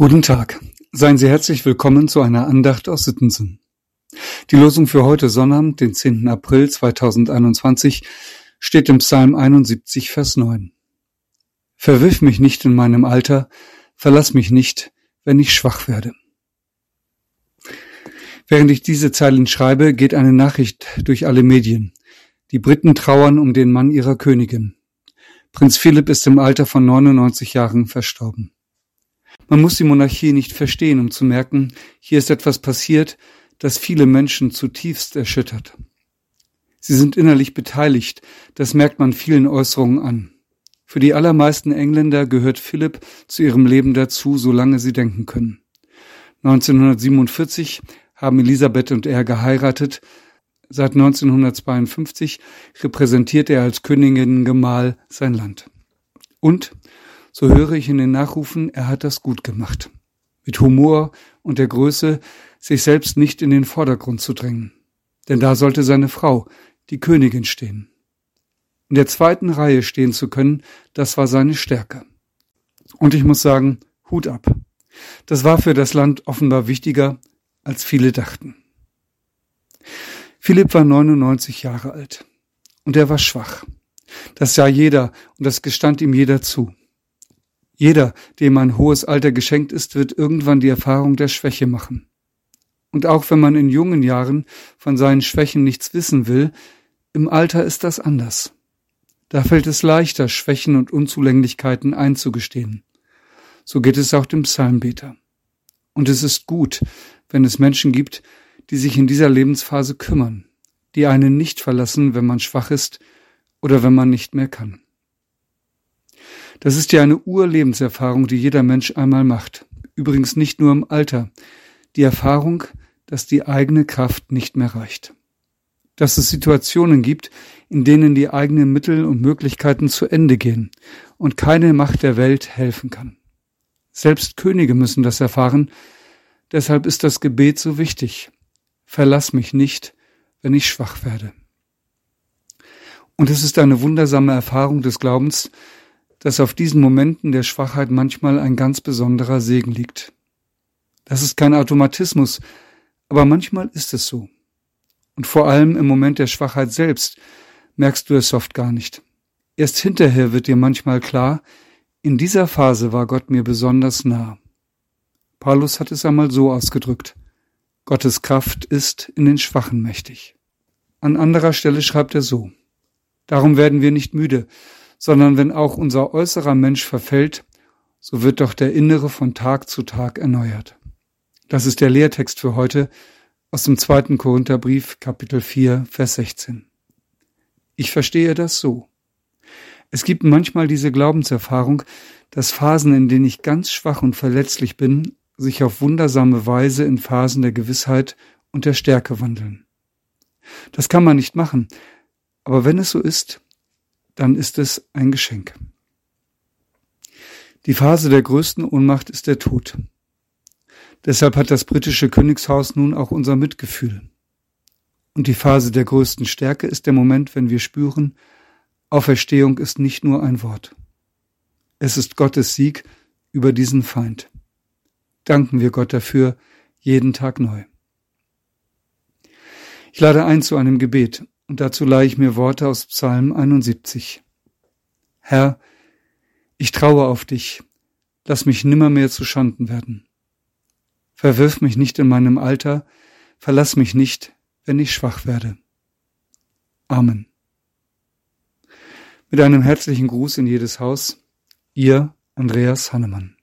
Guten Tag. Seien Sie herzlich willkommen zu einer Andacht aus Sittensen. Die Losung für heute Sonnabend, den 10. April 2021, steht im Psalm 71, Vers 9. Verwirf mich nicht in meinem Alter, verlass mich nicht, wenn ich schwach werde. Während ich diese Zeilen schreibe, geht eine Nachricht durch alle Medien. Die Briten trauern um den Mann ihrer Königin. Prinz Philipp ist im Alter von 99 Jahren verstorben. Man muss die Monarchie nicht verstehen, um zu merken, hier ist etwas passiert, das viele Menschen zutiefst erschüttert. Sie sind innerlich beteiligt, das merkt man vielen Äußerungen an. Für die allermeisten Engländer gehört Philipp zu ihrem Leben dazu, solange sie denken können. 1947 haben Elisabeth und er geheiratet. Seit 1952 repräsentiert er als Königin Gemahl sein Land. Und so höre ich in den Nachrufen, er hat das gut gemacht. Mit Humor und der Größe, sich selbst nicht in den Vordergrund zu drängen. Denn da sollte seine Frau, die Königin, stehen. In der zweiten Reihe stehen zu können, das war seine Stärke. Und ich muss sagen, Hut ab. Das war für das Land offenbar wichtiger, als viele dachten. Philipp war 99 Jahre alt. Und er war schwach. Das sah jeder und das gestand ihm jeder zu. Jeder, dem ein hohes Alter geschenkt ist, wird irgendwann die Erfahrung der Schwäche machen. Und auch wenn man in jungen Jahren von seinen Schwächen nichts wissen will, im Alter ist das anders. Da fällt es leichter, Schwächen und Unzulänglichkeiten einzugestehen. So geht es auch dem Psalmbeter. Und es ist gut, wenn es Menschen gibt, die sich in dieser Lebensphase kümmern, die einen nicht verlassen, wenn man schwach ist oder wenn man nicht mehr kann. Das ist ja eine Urlebenserfahrung, die jeder Mensch einmal macht. Übrigens nicht nur im Alter. Die Erfahrung, dass die eigene Kraft nicht mehr reicht. Dass es Situationen gibt, in denen die eigenen Mittel und Möglichkeiten zu Ende gehen und keine Macht der Welt helfen kann. Selbst Könige müssen das erfahren, deshalb ist das Gebet so wichtig. Verlass mich nicht, wenn ich schwach werde. Und es ist eine wundersame Erfahrung des Glaubens, dass auf diesen Momenten der Schwachheit manchmal ein ganz besonderer Segen liegt. Das ist kein Automatismus, aber manchmal ist es so. Und vor allem im Moment der Schwachheit selbst merkst du es oft gar nicht. Erst hinterher wird dir manchmal klar, in dieser Phase war Gott mir besonders nah. Paulus hat es einmal so ausgedrückt. Gottes Kraft ist in den Schwachen mächtig. An anderer Stelle schreibt er so. Darum werden wir nicht müde, sondern wenn auch unser äußerer Mensch verfällt, so wird doch der innere von Tag zu Tag erneuert. Das ist der Lehrtext für heute aus dem zweiten Korintherbrief, Kapitel 4, Vers 16. Ich verstehe das so. Es gibt manchmal diese Glaubenserfahrung, dass Phasen, in denen ich ganz schwach und verletzlich bin, sich auf wundersame Weise in Phasen der Gewissheit und der Stärke wandeln. Das kann man nicht machen, aber wenn es so ist, dann ist es ein Geschenk. Die Phase der größten Ohnmacht ist der Tod. Deshalb hat das britische Königshaus nun auch unser Mitgefühl. Und die Phase der größten Stärke ist der Moment, wenn wir spüren, Auferstehung ist nicht nur ein Wort. Es ist Gottes Sieg über diesen Feind. Danken wir Gott dafür jeden Tag neu. Ich lade ein zu einem Gebet und dazu leihe ich mir Worte aus Psalm 71. Herr, ich traue auf dich, lass mich nimmermehr zu Schanden werden. Verwirf mich nicht in meinem Alter, verlass mich nicht, wenn ich schwach werde. Amen. Mit einem herzlichen Gruß in jedes Haus, ihr Andreas Hannemann.